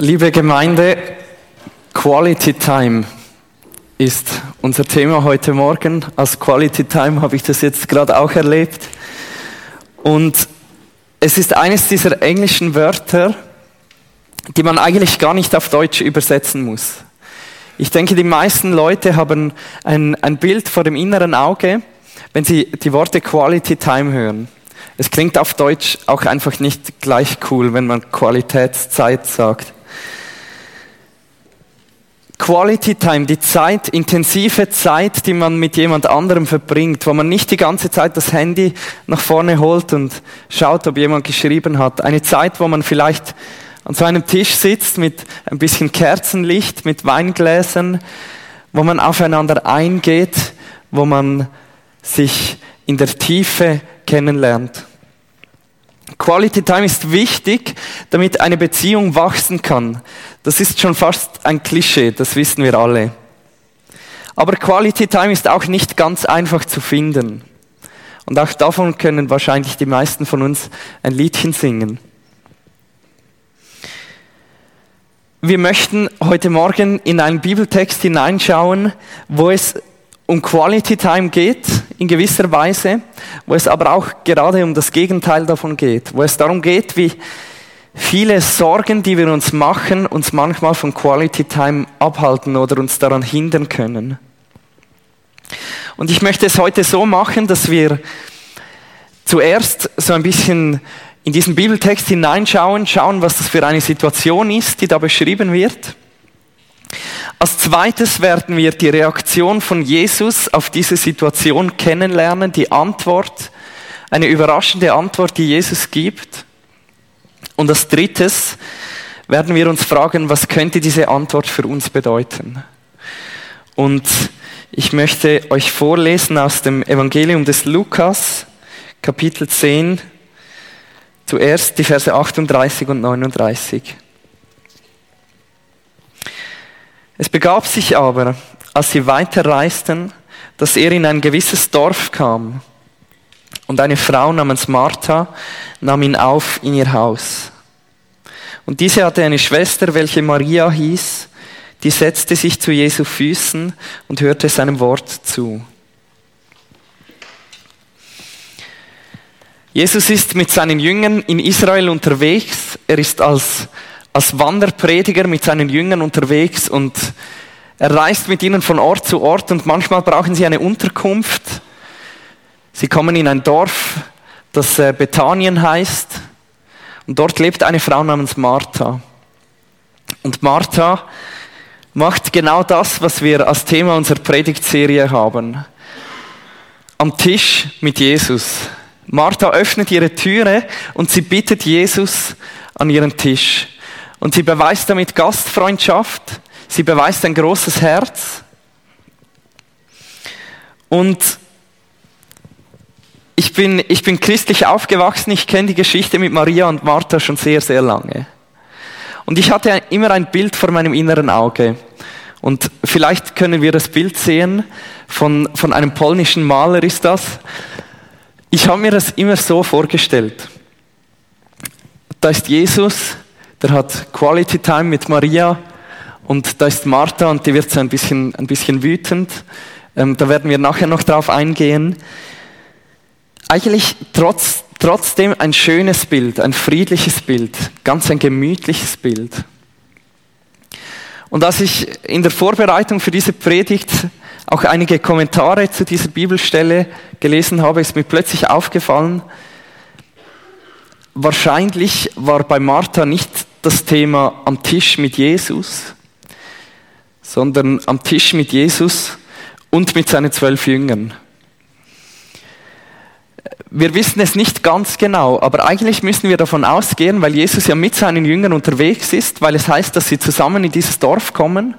Liebe Gemeinde, Quality Time ist unser Thema heute Morgen. Als Quality Time habe ich das jetzt gerade auch erlebt. Und es ist eines dieser englischen Wörter, die man eigentlich gar nicht auf Deutsch übersetzen muss. Ich denke, die meisten Leute haben ein, ein Bild vor dem inneren Auge, wenn sie die Worte Quality Time hören. Es klingt auf Deutsch auch einfach nicht gleich cool, wenn man Qualitätszeit sagt. Quality Time, die Zeit, intensive Zeit, die man mit jemand anderem verbringt, wo man nicht die ganze Zeit das Handy nach vorne holt und schaut, ob jemand geschrieben hat. Eine Zeit, wo man vielleicht an so einem Tisch sitzt mit ein bisschen Kerzenlicht, mit Weingläsern, wo man aufeinander eingeht, wo man sich in der Tiefe kennenlernt. Quality Time ist wichtig, damit eine Beziehung wachsen kann. Das ist schon fast ein Klischee, das wissen wir alle. Aber Quality Time ist auch nicht ganz einfach zu finden. Und auch davon können wahrscheinlich die meisten von uns ein Liedchen singen. Wir möchten heute Morgen in einen Bibeltext hineinschauen, wo es um Quality Time geht, in gewisser Weise, wo es aber auch gerade um das Gegenteil davon geht, wo es darum geht, wie viele Sorgen, die wir uns machen, uns manchmal von Quality Time abhalten oder uns daran hindern können. Und ich möchte es heute so machen, dass wir zuerst so ein bisschen in diesen Bibeltext hineinschauen, schauen, was das für eine Situation ist, die da beschrieben wird. Als zweites werden wir die Reaktion von Jesus auf diese Situation kennenlernen, die Antwort, eine überraschende Antwort, die Jesus gibt. Und als drittes werden wir uns fragen, was könnte diese Antwort für uns bedeuten? Und ich möchte euch vorlesen aus dem Evangelium des Lukas, Kapitel 10, zuerst die Verse 38 und 39. Es begab sich aber, als sie weiterreisten, dass er in ein gewisses Dorf kam. Und eine Frau namens Martha nahm ihn auf in ihr Haus. Und diese hatte eine Schwester, welche Maria hieß, die setzte sich zu Jesu Füßen und hörte seinem Wort zu. Jesus ist mit seinen Jüngern in Israel unterwegs. Er ist als als Wanderprediger mit seinen Jüngern unterwegs und er reist mit ihnen von Ort zu Ort und manchmal brauchen sie eine Unterkunft. Sie kommen in ein Dorf, das äh, Bethanien heißt und dort lebt eine Frau namens Martha. Und Martha macht genau das, was wir als Thema unserer Predigtserie haben. Am Tisch mit Jesus. Martha öffnet ihre Türe und sie bittet Jesus an ihren Tisch. Und sie beweist damit Gastfreundschaft, sie beweist ein großes Herz. Und ich bin, ich bin christlich aufgewachsen, ich kenne die Geschichte mit Maria und Martha schon sehr, sehr lange. Und ich hatte immer ein Bild vor meinem inneren Auge. Und vielleicht können wir das Bild sehen, von, von einem polnischen Maler ist das. Ich habe mir das immer so vorgestellt. Da ist Jesus, der hat Quality Time mit Maria und da ist Martha und die wird so ein bisschen, ein bisschen wütend. Ähm, da werden wir nachher noch drauf eingehen. Eigentlich trotz, trotzdem ein schönes Bild, ein friedliches Bild, ganz ein gemütliches Bild. Und als ich in der Vorbereitung für diese Predigt auch einige Kommentare zu dieser Bibelstelle gelesen habe, ist mir plötzlich aufgefallen, wahrscheinlich war bei Martha nicht das Thema am Tisch mit Jesus, sondern am Tisch mit Jesus und mit seinen zwölf Jüngern. Wir wissen es nicht ganz genau, aber eigentlich müssen wir davon ausgehen, weil Jesus ja mit seinen Jüngern unterwegs ist, weil es heißt, dass sie zusammen in dieses Dorf kommen,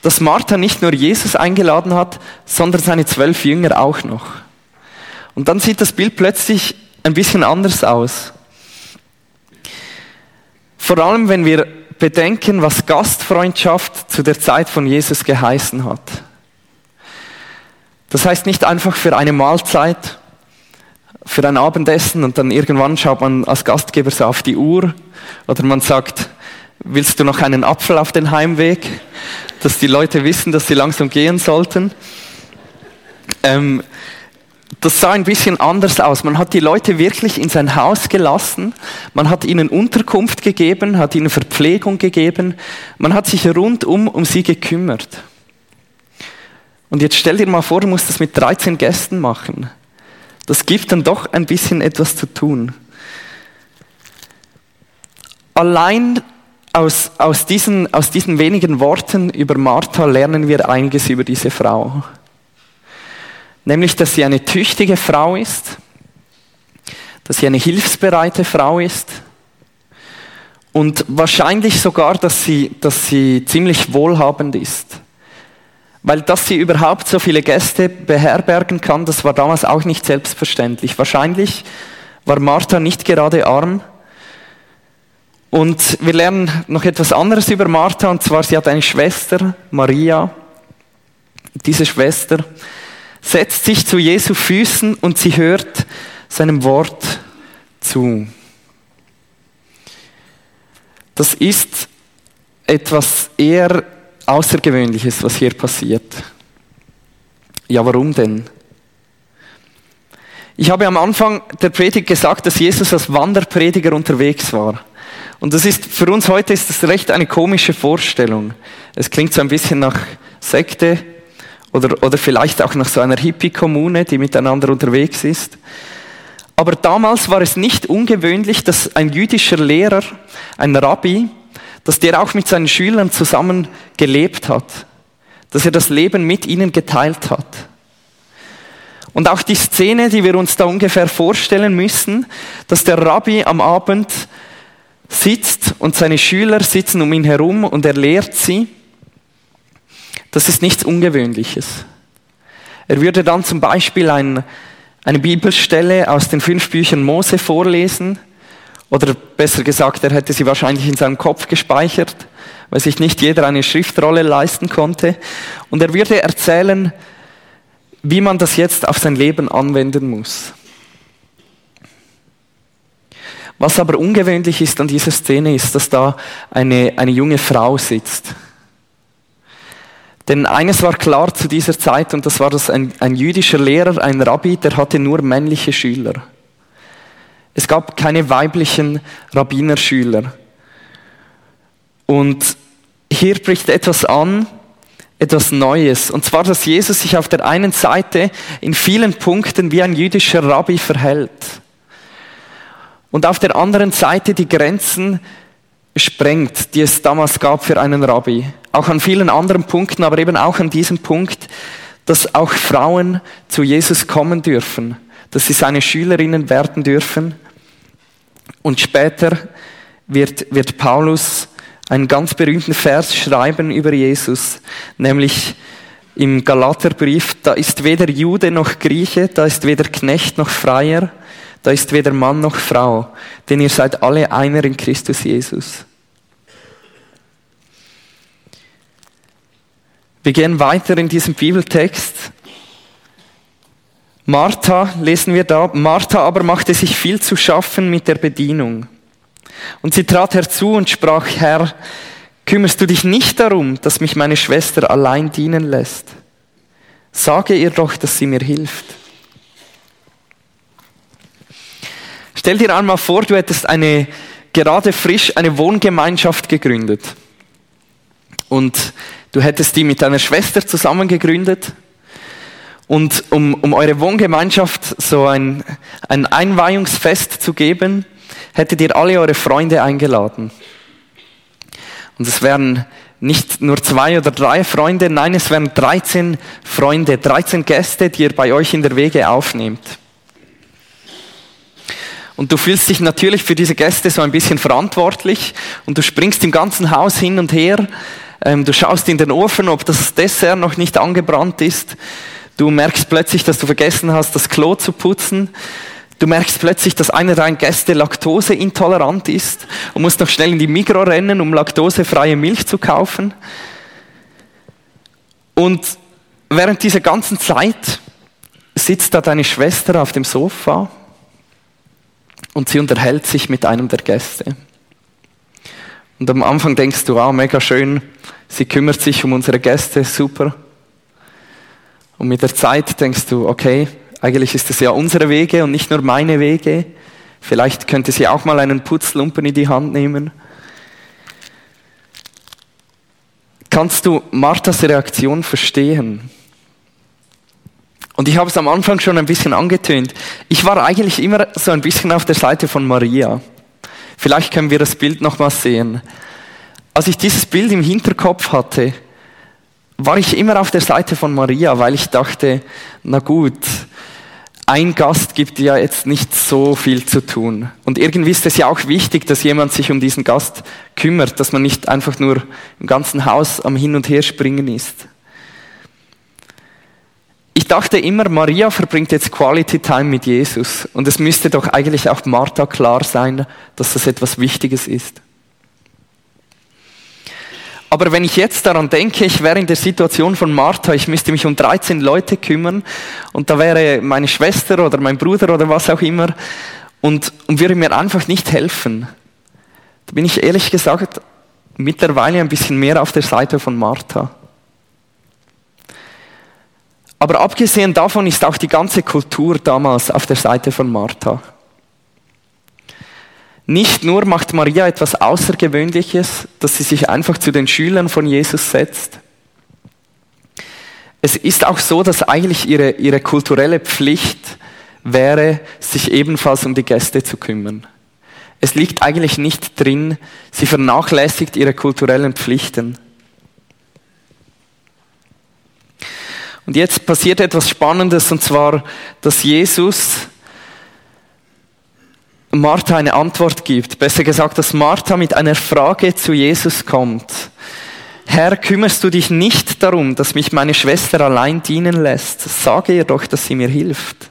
dass Martha nicht nur Jesus eingeladen hat, sondern seine zwölf Jünger auch noch. Und dann sieht das Bild plötzlich ein bisschen anders aus. Vor allem, wenn wir bedenken, was Gastfreundschaft zu der Zeit von Jesus geheißen hat. Das heißt nicht einfach für eine Mahlzeit, für ein Abendessen und dann irgendwann schaut man als Gastgeber so auf die Uhr oder man sagt, Willst du noch einen Apfel auf den Heimweg, dass die Leute wissen, dass sie langsam gehen sollten? Ähm, das sah ein bisschen anders aus. Man hat die Leute wirklich in sein Haus gelassen, man hat ihnen Unterkunft gegeben, hat ihnen Verpflegung gegeben, man hat sich rundum um sie gekümmert. Und jetzt stell dir mal vor, du musst das mit 13 Gästen machen. Das gibt dann doch ein bisschen etwas zu tun. Allein aus, aus, diesen, aus diesen wenigen Worten über Martha lernen wir einiges über diese Frau. Nämlich, dass sie eine tüchtige Frau ist, dass sie eine hilfsbereite Frau ist und wahrscheinlich sogar, dass sie, dass sie ziemlich wohlhabend ist. Weil dass sie überhaupt so viele Gäste beherbergen kann, das war damals auch nicht selbstverständlich. Wahrscheinlich war Martha nicht gerade arm. Und wir lernen noch etwas anderes über Martha, und zwar sie hat eine Schwester, Maria. Diese Schwester setzt sich zu Jesu Füßen und sie hört seinem Wort zu. Das ist etwas eher Außergewöhnliches, was hier passiert. Ja, warum denn? Ich habe am Anfang der Predigt gesagt, dass Jesus als Wanderprediger unterwegs war. Und das ist, für uns heute ist das recht eine komische Vorstellung. Es klingt so ein bisschen nach Sekte oder, oder vielleicht auch nach so einer Hippie-Kommune, die miteinander unterwegs ist. Aber damals war es nicht ungewöhnlich, dass ein jüdischer Lehrer, ein Rabbi, dass der auch mit seinen Schülern zusammen gelebt hat, dass er das Leben mit ihnen geteilt hat. Und auch die Szene, die wir uns da ungefähr vorstellen müssen, dass der Rabbi am Abend sitzt und seine Schüler sitzen um ihn herum und er lehrt sie, das ist nichts Ungewöhnliches. Er würde dann zum Beispiel ein, eine Bibelstelle aus den fünf Büchern Mose vorlesen oder besser gesagt, er hätte sie wahrscheinlich in seinem Kopf gespeichert, weil sich nicht jeder eine Schriftrolle leisten konnte. Und er würde erzählen, wie man das jetzt auf sein Leben anwenden muss. Was aber ungewöhnlich ist an dieser Szene, ist, dass da eine, eine junge Frau sitzt. Denn eines war klar zu dieser Zeit, und das war, dass ein, ein jüdischer Lehrer, ein Rabbi, der hatte nur männliche Schüler. Es gab keine weiblichen Rabbinerschüler. Und hier bricht etwas an, etwas Neues. Und zwar, dass Jesus sich auf der einen Seite in vielen Punkten wie ein jüdischer Rabbi verhält. Und auf der anderen Seite die Grenzen sprengt, die es damals gab für einen Rabbi. Auch an vielen anderen Punkten, aber eben auch an diesem Punkt, dass auch Frauen zu Jesus kommen dürfen, dass sie seine Schülerinnen werden dürfen und später wird, wird Paulus einen ganz berühmten Vers schreiben über Jesus, nämlich im Galaterbrief, da ist weder Jude noch Grieche, da ist weder Knecht noch Freier, da ist weder Mann noch Frau, denn ihr seid alle einer in Christus Jesus. Wir gehen weiter in diesem Bibeltext Martha, lesen wir da, Martha aber machte sich viel zu schaffen mit der Bedienung. Und sie trat herzu und sprach, Herr, kümmerst du dich nicht darum, dass mich meine Schwester allein dienen lässt? Sage ihr doch, dass sie mir hilft. Stell dir einmal vor, du hättest eine gerade frisch eine Wohngemeinschaft gegründet. Und du hättest die mit deiner Schwester zusammen gegründet und um, um eure Wohngemeinschaft so ein, ein Einweihungsfest zu geben, hättet ihr alle eure Freunde eingeladen. Und es wären nicht nur zwei oder drei Freunde, nein, es wären 13 Freunde, 13 Gäste, die ihr bei euch in der Wege aufnehmt. Und du fühlst dich natürlich für diese Gäste so ein bisschen verantwortlich und du springst im ganzen Haus hin und her. Ähm, du schaust in den Ofen, ob das Dessert noch nicht angebrannt ist. Du merkst plötzlich, dass du vergessen hast, das Klo zu putzen. Du merkst plötzlich, dass einer deiner Gäste laktoseintolerant ist und musst noch schnell in die Mikro rennen, um laktosefreie Milch zu kaufen. Und während dieser ganzen Zeit sitzt da deine Schwester auf dem Sofa und sie unterhält sich mit einem der Gäste. Und am Anfang denkst du, wow, mega schön, sie kümmert sich um unsere Gäste, super. Und mit der Zeit denkst du, okay, eigentlich ist es ja unsere Wege und nicht nur meine Wege. Vielleicht könnte sie auch mal einen Putzlumpen in die Hand nehmen. Kannst du Marthas Reaktion verstehen? Und ich habe es am Anfang schon ein bisschen angetönt. Ich war eigentlich immer so ein bisschen auf der Seite von Maria. Vielleicht können wir das Bild nochmal sehen. Als ich dieses Bild im Hinterkopf hatte, war ich immer auf der Seite von Maria, weil ich dachte, na gut, ein Gast gibt ja jetzt nicht so viel zu tun. Und irgendwie ist es ja auch wichtig, dass jemand sich um diesen Gast kümmert, dass man nicht einfach nur im ganzen Haus am Hin und Her springen ist. Ich dachte immer, Maria verbringt jetzt Quality Time mit Jesus. Und es müsste doch eigentlich auch Martha klar sein, dass das etwas Wichtiges ist. Aber wenn ich jetzt daran denke, ich wäre in der Situation von Martha, ich müsste mich um 13 Leute kümmern und da wäre meine Schwester oder mein Bruder oder was auch immer und, und würde mir einfach nicht helfen. Da bin ich ehrlich gesagt mittlerweile ein bisschen mehr auf der Seite von Martha. Aber abgesehen davon ist auch die ganze Kultur damals auf der Seite von Martha. Nicht nur macht Maria etwas Außergewöhnliches, dass sie sich einfach zu den Schülern von Jesus setzt. Es ist auch so, dass eigentlich ihre, ihre kulturelle Pflicht wäre, sich ebenfalls um die Gäste zu kümmern. Es liegt eigentlich nicht drin, sie vernachlässigt ihre kulturellen Pflichten. Und jetzt passiert etwas Spannendes, und zwar, dass Jesus Martha eine Antwort gibt. Besser gesagt, dass Martha mit einer Frage zu Jesus kommt. Herr, kümmerst du dich nicht darum, dass mich meine Schwester allein dienen lässt? Sage ihr doch, dass sie mir hilft.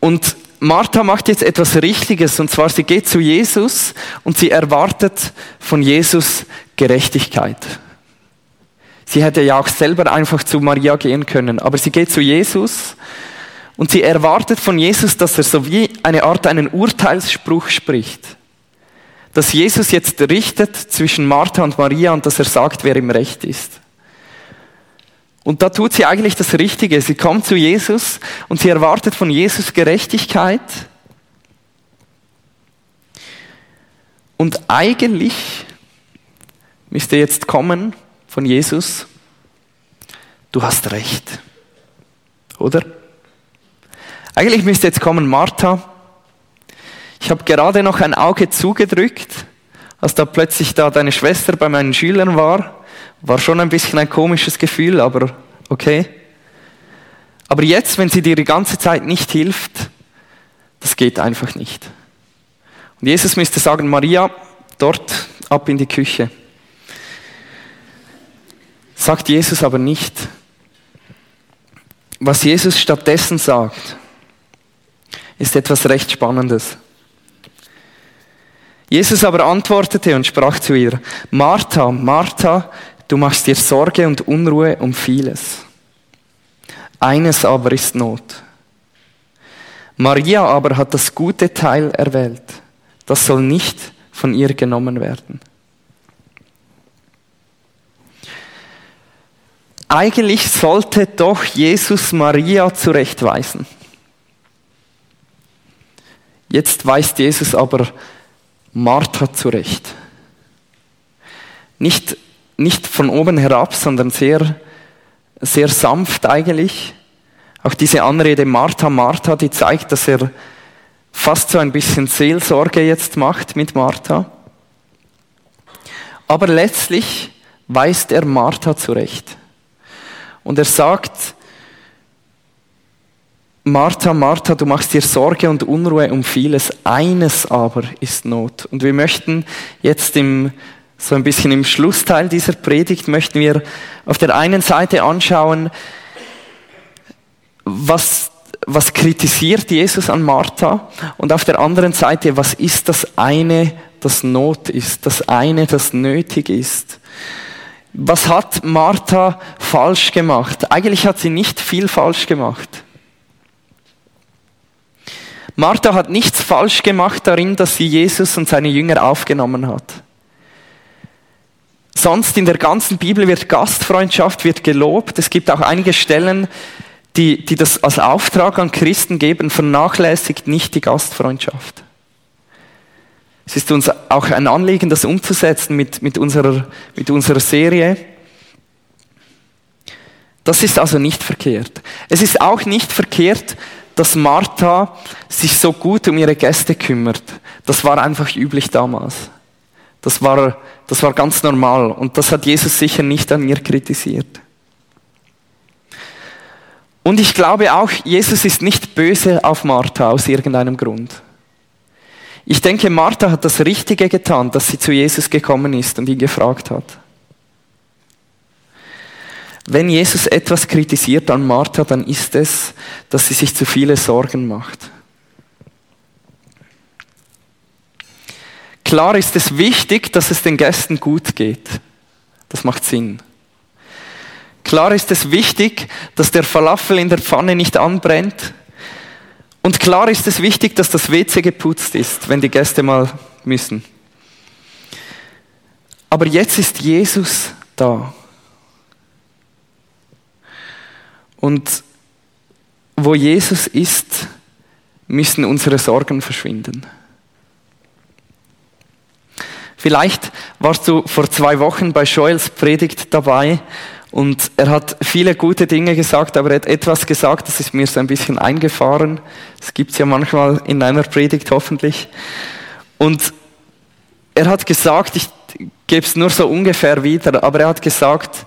Und Martha macht jetzt etwas Richtiges, und zwar sie geht zu Jesus und sie erwartet von Jesus Gerechtigkeit. Sie hätte ja auch selber einfach zu Maria gehen können, aber sie geht zu Jesus und sie erwartet von Jesus, dass er so wie eine Art einen Urteilsspruch spricht. Dass Jesus jetzt richtet zwischen Martha und Maria und dass er sagt, wer im Recht ist. Und da tut sie eigentlich das Richtige. Sie kommt zu Jesus und sie erwartet von Jesus Gerechtigkeit. Und eigentlich müsste jetzt kommen von Jesus, du hast recht. Oder? Eigentlich müsste jetzt kommen Martha. Ich habe gerade noch ein Auge zugedrückt, als da plötzlich da deine Schwester bei meinen Schülern war. War schon ein bisschen ein komisches Gefühl, aber okay. Aber jetzt, wenn sie dir die ganze Zeit nicht hilft, das geht einfach nicht. Und Jesus müsste sagen, Maria, dort ab in die Küche. Sagt Jesus aber nicht. Was Jesus stattdessen sagt, ist etwas recht Spannendes. Jesus aber antwortete und sprach zu ihr, Martha, Martha, du machst dir Sorge und Unruhe um vieles. Eines aber ist Not. Maria aber hat das gute Teil erwählt. Das soll nicht von ihr genommen werden. Eigentlich sollte doch Jesus Maria zurechtweisen. Jetzt weist Jesus aber Martha zurecht. Nicht, nicht von oben herab, sondern sehr, sehr sanft eigentlich. Auch diese Anrede Martha, Martha, die zeigt, dass er fast so ein bisschen Seelsorge jetzt macht mit Martha. Aber letztlich weist er Martha zurecht. Und er sagt, Martha, Martha, du machst dir Sorge und Unruhe um vieles. Eines aber ist Not. Und wir möchten jetzt im, so ein bisschen im Schlussteil dieser Predigt, möchten wir auf der einen Seite anschauen, was, was kritisiert Jesus an Martha und auf der anderen Seite, was ist das eine, das Not ist, das eine, das nötig ist. Was hat Martha falsch gemacht? Eigentlich hat sie nicht viel falsch gemacht. Martha hat nichts falsch gemacht darin, dass sie Jesus und seine Jünger aufgenommen hat. Sonst in der ganzen Bibel wird Gastfreundschaft wird gelobt. Es gibt auch einige Stellen, die, die das als Auftrag an Christen geben, vernachlässigt nicht die Gastfreundschaft. Es ist uns auch ein Anliegen, das umzusetzen mit, mit, unserer, mit unserer Serie. Das ist also nicht verkehrt. Es ist auch nicht verkehrt, dass Martha sich so gut um ihre Gäste kümmert. Das war einfach üblich damals. Das war, das war ganz normal und das hat Jesus sicher nicht an ihr kritisiert. Und ich glaube auch, Jesus ist nicht böse auf Martha aus irgendeinem Grund. Ich denke, Martha hat das Richtige getan, dass sie zu Jesus gekommen ist und ihn gefragt hat. Wenn Jesus etwas kritisiert an Martha, dann ist es, dass sie sich zu viele Sorgen macht. Klar ist es wichtig, dass es den Gästen gut geht. Das macht Sinn. Klar ist es wichtig, dass der Falafel in der Pfanne nicht anbrennt. Und klar ist es wichtig, dass das WC geputzt ist, wenn die Gäste mal müssen. Aber jetzt ist Jesus da. Und wo Jesus ist, müssen unsere Sorgen verschwinden. Vielleicht warst du vor zwei Wochen bei Joels Predigt dabei und er hat viele gute Dinge gesagt, aber er hat etwas gesagt, das ist mir so ein bisschen eingefahren. Das gibt's ja manchmal in einer Predigt hoffentlich. Und er hat gesagt, ich gebe es nur so ungefähr wieder, aber er hat gesagt,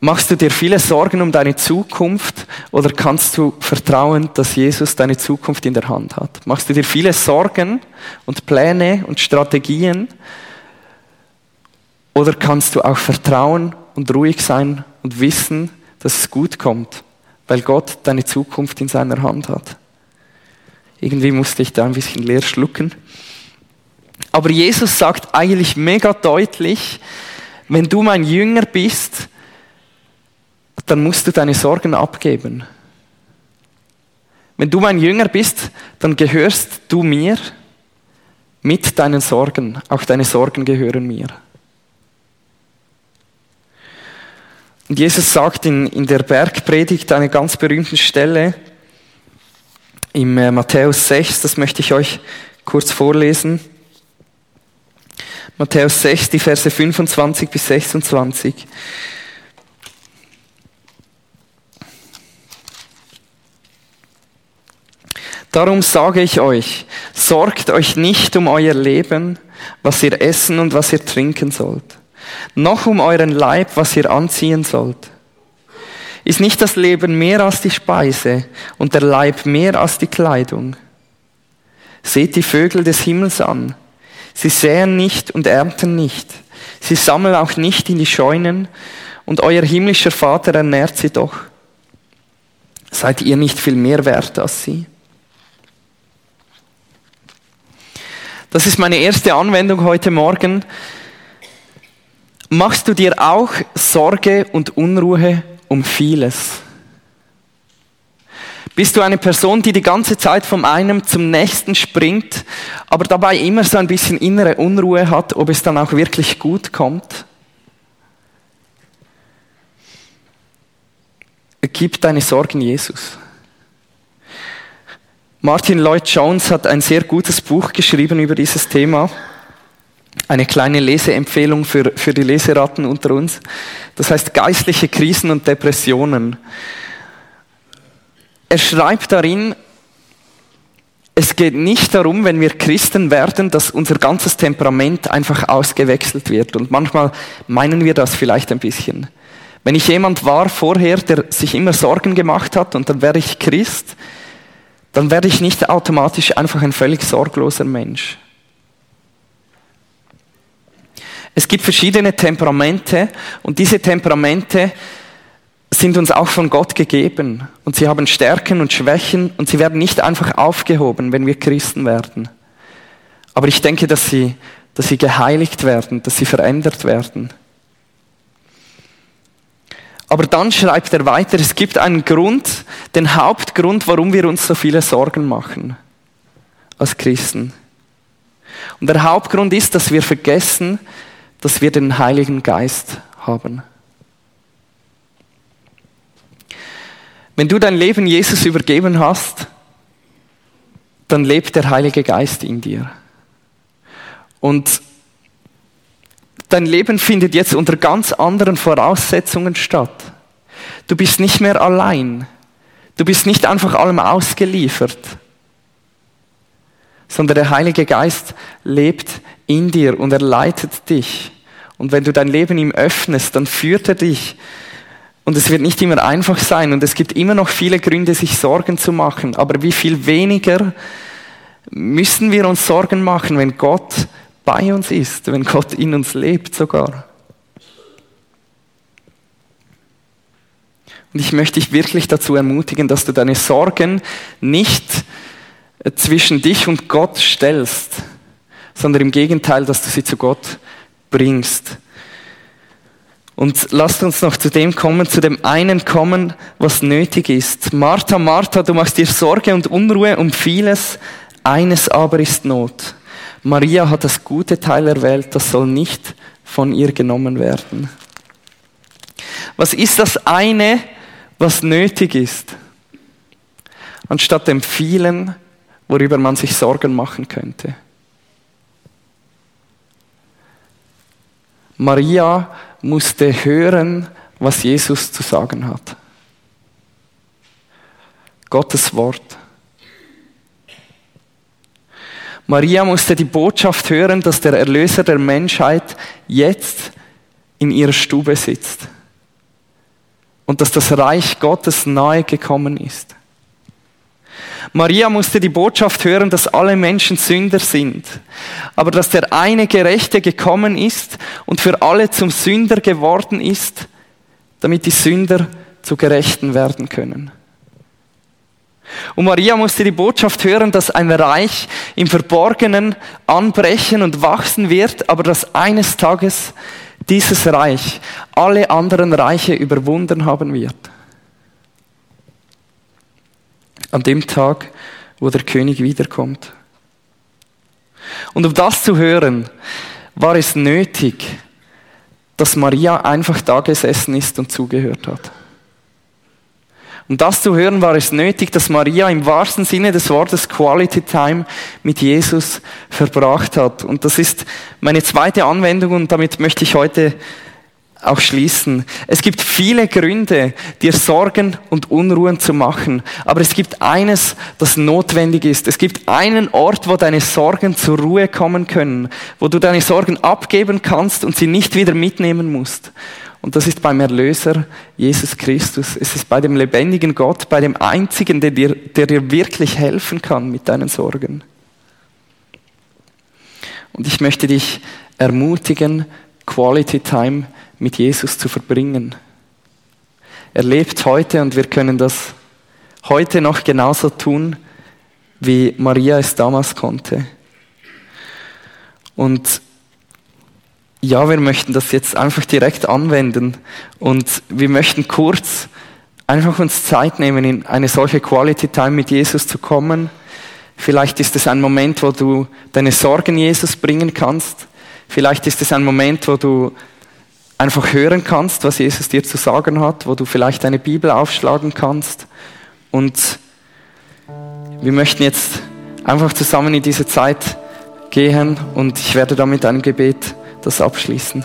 Machst du dir viele Sorgen um deine Zukunft oder kannst du vertrauen, dass Jesus deine Zukunft in der Hand hat? Machst du dir viele Sorgen und Pläne und Strategien oder kannst du auch vertrauen und ruhig sein und wissen, dass es gut kommt, weil Gott deine Zukunft in seiner Hand hat? Irgendwie musste ich da ein bisschen leer schlucken. Aber Jesus sagt eigentlich mega deutlich, wenn du mein Jünger bist, dann musst du deine Sorgen abgeben. Wenn du mein Jünger bist, dann gehörst du mir mit deinen Sorgen. Auch deine Sorgen gehören mir. Und Jesus sagt in, in der Bergpredigt eine ganz berühmte Stelle im äh, Matthäus 6, das möchte ich euch kurz vorlesen. Matthäus 6, die Verse 25 bis 26. Darum sage ich euch, sorgt euch nicht um euer Leben, was ihr essen und was ihr trinken sollt, noch um euren Leib, was ihr anziehen sollt. Ist nicht das Leben mehr als die Speise und der Leib mehr als die Kleidung? Seht die Vögel des Himmels an. Sie säen nicht und ernten nicht. Sie sammeln auch nicht in die Scheunen und euer himmlischer Vater ernährt sie doch. Seid ihr nicht viel mehr wert als sie? Das ist meine erste Anwendung heute Morgen. Machst du dir auch Sorge und Unruhe um vieles? Bist du eine Person, die die ganze Zeit vom einen zum nächsten springt, aber dabei immer so ein bisschen innere Unruhe hat, ob es dann auch wirklich gut kommt? Gib deine Sorgen Jesus. Martin Lloyd Jones hat ein sehr gutes Buch geschrieben über dieses Thema. Eine kleine Leseempfehlung für, für die Leseratten unter uns. Das heißt geistliche Krisen und Depressionen. Er schreibt darin, es geht nicht darum, wenn wir Christen werden, dass unser ganzes Temperament einfach ausgewechselt wird. Und manchmal meinen wir das vielleicht ein bisschen. Wenn ich jemand war vorher, der sich immer Sorgen gemacht hat und dann werde ich Christ, dann werde ich nicht automatisch einfach ein völlig sorgloser Mensch. Es gibt verschiedene Temperamente und diese Temperamente sind uns auch von Gott gegeben und sie haben Stärken und Schwächen und sie werden nicht einfach aufgehoben, wenn wir Christen werden. Aber ich denke, dass sie, dass sie geheiligt werden, dass sie verändert werden. Aber dann schreibt er weiter, es gibt einen Grund, den Hauptgrund, warum wir uns so viele Sorgen machen. als Christen. Und der Hauptgrund ist, dass wir vergessen, dass wir den Heiligen Geist haben. Wenn du dein Leben Jesus übergeben hast, dann lebt der Heilige Geist in dir. Und dein Leben findet jetzt unter ganz anderen Voraussetzungen statt. Du bist nicht mehr allein. Du bist nicht einfach allem ausgeliefert, sondern der Heilige Geist lebt in dir und er leitet dich. Und wenn du dein Leben ihm öffnest, dann führt er dich. Und es wird nicht immer einfach sein und es gibt immer noch viele Gründe, sich Sorgen zu machen. Aber wie viel weniger müssen wir uns Sorgen machen, wenn Gott bei uns ist, wenn Gott in uns lebt sogar. Und ich möchte dich wirklich dazu ermutigen, dass du deine Sorgen nicht zwischen dich und Gott stellst, sondern im Gegenteil, dass du sie zu Gott bringst. Und lasst uns noch zu dem kommen, zu dem einen kommen, was nötig ist. Martha, Martha, du machst dir Sorge und Unruhe um vieles, eines aber ist Not. Maria hat das gute Teil erwählt, das soll nicht von ihr genommen werden. Was ist das eine, was nötig ist, anstatt dem vielen, worüber man sich Sorgen machen könnte? Maria musste hören, was Jesus zu sagen hat. Gottes Wort. Maria musste die Botschaft hören, dass der Erlöser der Menschheit jetzt in ihrer Stube sitzt und dass das Reich Gottes nahe gekommen ist. Maria musste die Botschaft hören, dass alle Menschen Sünder sind, aber dass der eine Gerechte gekommen ist und für alle zum Sünder geworden ist, damit die Sünder zu Gerechten werden können. Und Maria musste die Botschaft hören, dass ein Reich im Verborgenen anbrechen und wachsen wird, aber dass eines Tages dieses Reich alle anderen Reiche überwunden haben wird. An dem Tag, wo der König wiederkommt. Und um das zu hören, war es nötig, dass Maria einfach da gesessen ist und zugehört hat. Um das zu hören, war es nötig, dass Maria im wahrsten Sinne des Wortes Quality Time mit Jesus verbracht hat. Und das ist meine zweite Anwendung und damit möchte ich heute auch schließen. Es gibt viele Gründe, dir Sorgen und Unruhen zu machen, aber es gibt eines, das notwendig ist. Es gibt einen Ort, wo deine Sorgen zur Ruhe kommen können, wo du deine Sorgen abgeben kannst und sie nicht wieder mitnehmen musst. Und das ist beim Erlöser Jesus Christus. Es ist bei dem lebendigen Gott, bei dem einzigen, der dir, der dir wirklich helfen kann mit deinen Sorgen. Und ich möchte dich ermutigen, Quality Time mit Jesus zu verbringen. Er lebt heute und wir können das heute noch genauso tun, wie Maria es damals konnte. Und ja, wir möchten das jetzt einfach direkt anwenden und wir möchten kurz einfach uns Zeit nehmen, in eine solche Quality Time mit Jesus zu kommen. Vielleicht ist es ein Moment, wo du deine Sorgen Jesus bringen kannst. Vielleicht ist es ein Moment, wo du einfach hören kannst, was Jesus dir zu sagen hat, wo du vielleicht deine Bibel aufschlagen kannst. Und wir möchten jetzt einfach zusammen in diese Zeit gehen und ich werde damit ein Gebet das abschließen.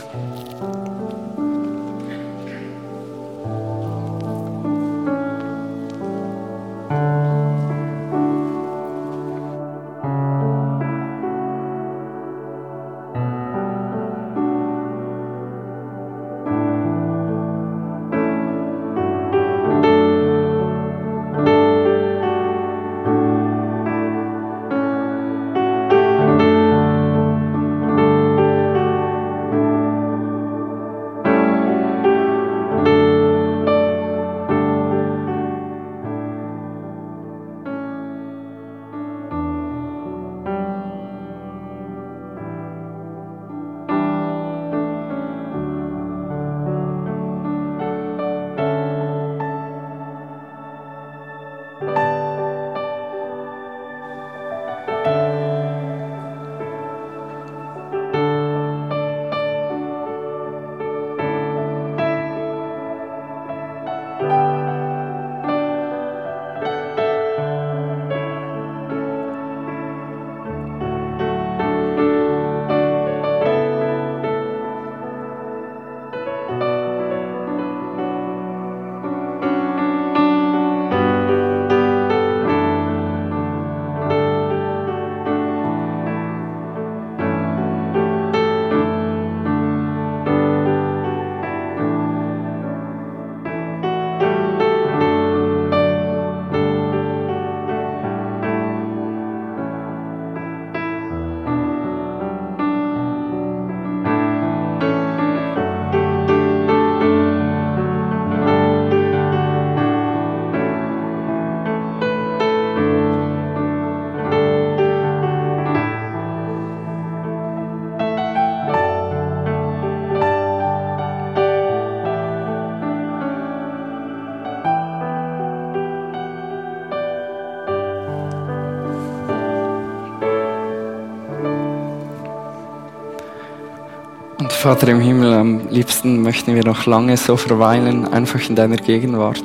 Vater im Himmel, am liebsten möchten wir noch lange so verweilen, einfach in deiner Gegenwart.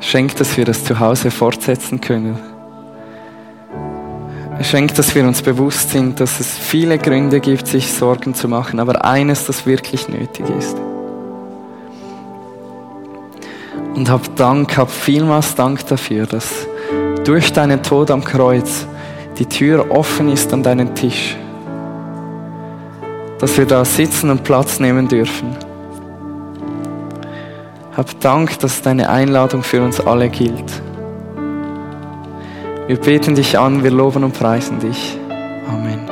Schenk, dass wir das zu Hause fortsetzen können. Schenk, dass wir uns bewusst sind, dass es viele Gründe gibt, sich Sorgen zu machen, aber eines, das wirklich nötig ist. Und hab Dank, hab vielmals Dank dafür, dass durch deinen Tod am Kreuz die Tür offen ist an deinen Tisch. Dass wir da sitzen und Platz nehmen dürfen. Hab Dank, dass deine Einladung für uns alle gilt. Wir beten dich an, wir loben und preisen dich. Amen.